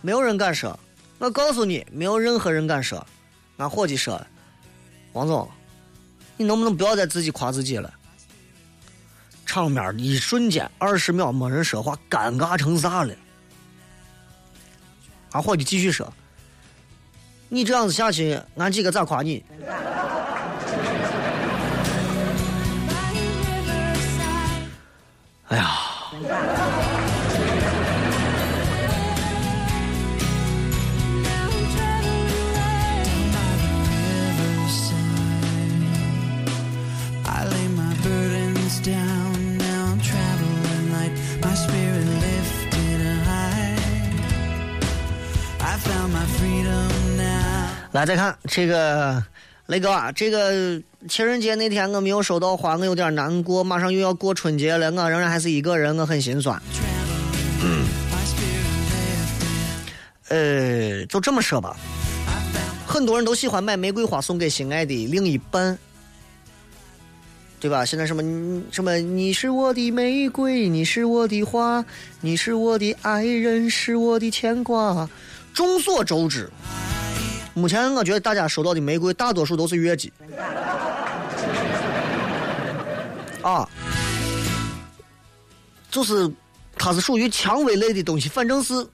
没有人敢说。我告诉你，没有任何人敢说。俺伙计说：“王总，你能不能不要再自己夸自己了？”场面一瞬间二十秒没人说话，尴尬成啥了？俺伙计继续说：“你这样子下去，俺几个咋夸你？”哎呀来，再看这个雷哥啊，这个情人节那天我没有收到花，我有点难过。马上又要过春节了，我仍然还是一个人，我很心酸。My spirit lifted. 呃，就这么说吧，很多人都喜欢买玫瑰花送给心爱的另一半，对吧？现在什么什么，你是我的玫瑰，你是我的花，你是我的爱人，是我的牵挂。众所周知，目前我觉得大家收到的玫瑰大多数都是月季。啊，就是它是属于蔷薇类的东西，反正是。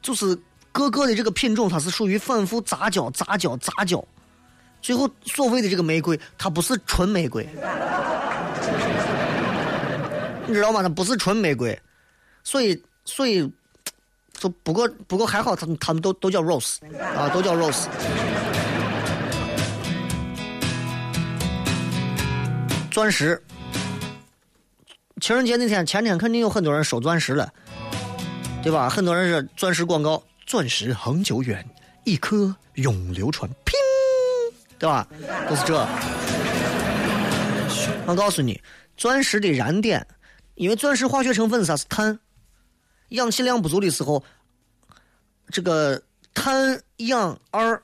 就是各个的这个品种，它是属于反复杂交、杂交、杂交，最后所谓的这个玫瑰，它不是纯玫瑰，你知道吗？它不是纯玫瑰，所以所以就不过不过还好，他们他们都都叫 rose 啊，都叫 rose。钻石，情人节那天前天肯定有很多人收钻石了。对吧？很多人是钻石广告，钻石恒久远，一颗永流传，拼，对吧？就是这。我告诉你，钻石的燃点，因为钻石化学成分是啥？是碳。氧气量不足的时候，这个碳氧二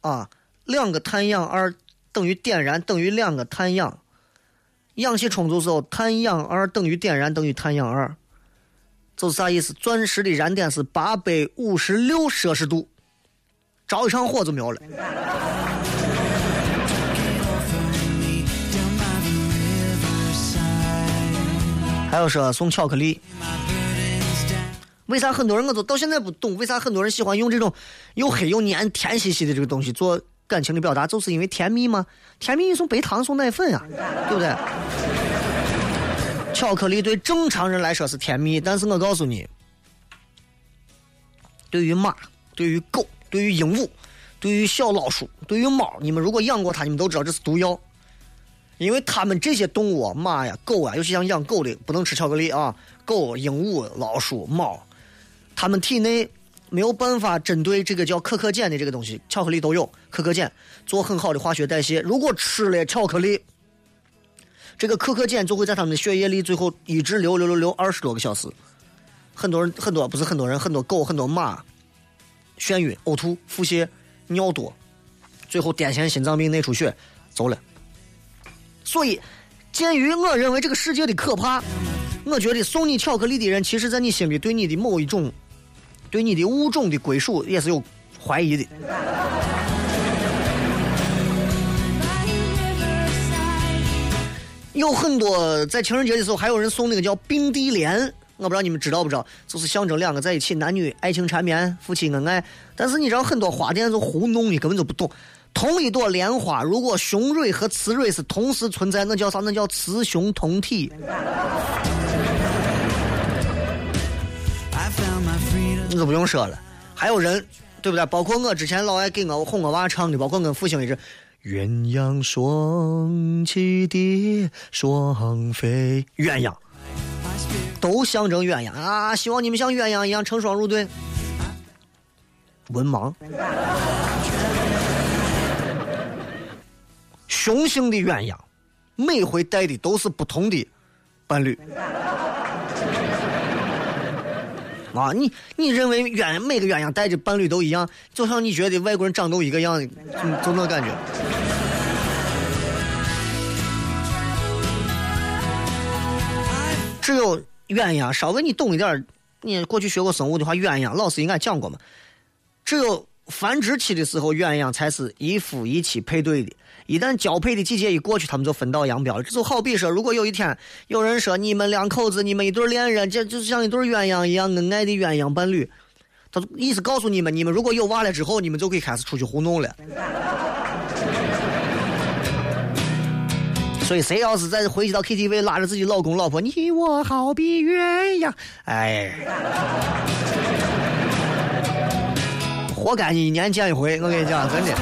啊，两个碳氧二等于点燃等于两个碳氧。氧气充足时候，碳氧二等于点燃等于碳氧二，就是啥意思？钻石的燃点是八百五十六摄氏度，着一场火就没了。还有说送巧克力，为啥很多人我都到现在不懂？为啥很多人喜欢用这种又黑又黏、甜兮兮的这个东西做感情的表达？就是因为甜蜜吗？甜蜜送白糖送奶粉啊，对不对？巧克力对正常人来说是甜蜜，但是我告诉你，对于马、对于狗、对于鹦鹉、对于小老鼠、对于猫，你们如果养过它，你们都知道这是毒药。因为它们这些动物，马呀、狗啊，尤其像养狗的，不能吃巧克力啊。狗、鹦鹉、老鼠、猫，他们体内没有办法针对这个叫可可碱的这个东西，巧克力都有可可碱，做很好的化学代谢。如果吃了巧克力，这个可可碱就会在他们的血液里最后一直流流流流二十多个小时。很多人很多不是很多人，很多狗很多马眩晕、呕吐、腹泻、尿多，最后癫痫、心脏病、内出血，走了。所以，鉴于我认为这个世界的可怕，我觉得送你巧克力的人，其实在你心里对你的某一种、对你的物种的归属也是有怀疑的。有很多在情人节的时候，还有人送那个叫并蒂莲，我不知道你们知道不知道，就是象征两个在一起男女爱情缠绵、夫妻恩爱。但是你知道很多花店就糊弄你，根本就不懂。同一朵莲花，如果雄蕊和雌蕊是同时存在，那叫啥？那叫雌雄同体。你都不用说了，还有人，对不对？包括我之前老爱给我哄我娃唱的，包括跟父兴一直鸳鸯双栖蝶双飞，鸳鸯都象征鸳鸯啊！希望你们像鸳鸯一样成双入对。文盲，雄性的鸳鸯，每回带的都是不同的伴侣。啊，你你认为鸳每个鸳鸯带着伴侣都一样，就像你觉得外国人长都一个样，就就那感觉。只有鸳鸯，稍微你懂一点儿，你过去学过生物的话，鸳鸯老师应该讲过嘛。只有繁殖期的时候，鸳鸯才是一夫一妻配对的。一旦交配的季节一过去，他们就分道扬镳了。这就好比说，如果有一天有人说你们两口子，你们一对恋人，这就像一对鸳鸯一样恩爱的鸳鸯伴侣，他意思告诉你们，你们如果有娃了之后，你们就可以开始出去糊弄了。所以，谁要是再回去到 KTV 拉着自己老公老婆，你我好比鸳鸯，哎，活该你一年见一回我跟你讲真的。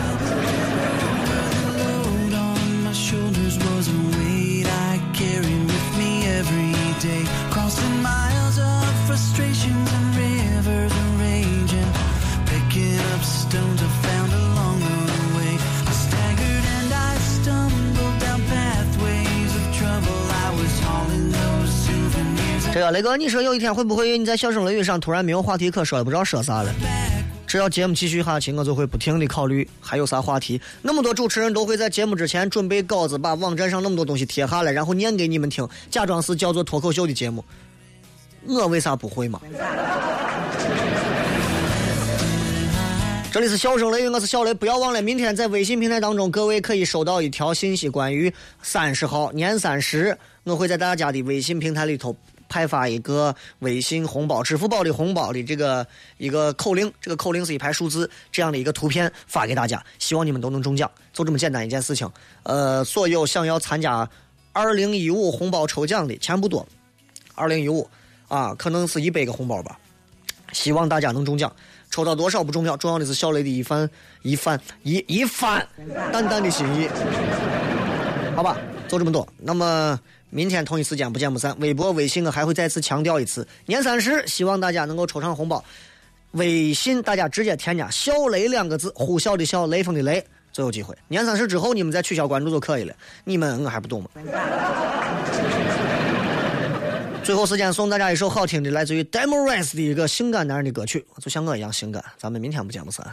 这个雷哥你说有一天会不会你在笑声雷雨上突然没有话题可说了不知道说啥了？只要节目继续下去，我就会不停的考虑还有啥话题。那么多主持人都会在节目之前准备稿子，把网站上那么多东西贴下来，然后念给你们听，假装是叫做脱口秀的节目。我为啥不会嘛？这里是笑声雷雨，我是小雷，不要忘了，明天在微信平台当中，各位可以收到一条信息，关于三十号年三十，我会在大家的微信平台里头派发一个微信红包、支付宝的红包的这个一个口令，这个口令是一排数字这样的一个图片发给大家，希望你们都能中奖，就这么简单一件事情。呃，所有想要参加二零一五红包抽奖的钱不多，二零一五啊，可能是一百个红包吧，希望大家能中奖。抽到多少不重要，重要的是小雷的一番一番一一番淡淡的心意，好吧？就这么多。那么明天同一时间不见不散。微博、微信我还会再次强调一次，年三十希望大家能够抽上红包。微信大家直接添加“小雷”两个字，呼啸的啸，雷锋的雷，就有机会。年三十之后你们再取消关注就可以了。你们我还不懂吗？最后时间送大家一首好听的，来自于 Demo Rise 的一个性感男人的歌曲，就像我一样性感。咱们明天不见不散。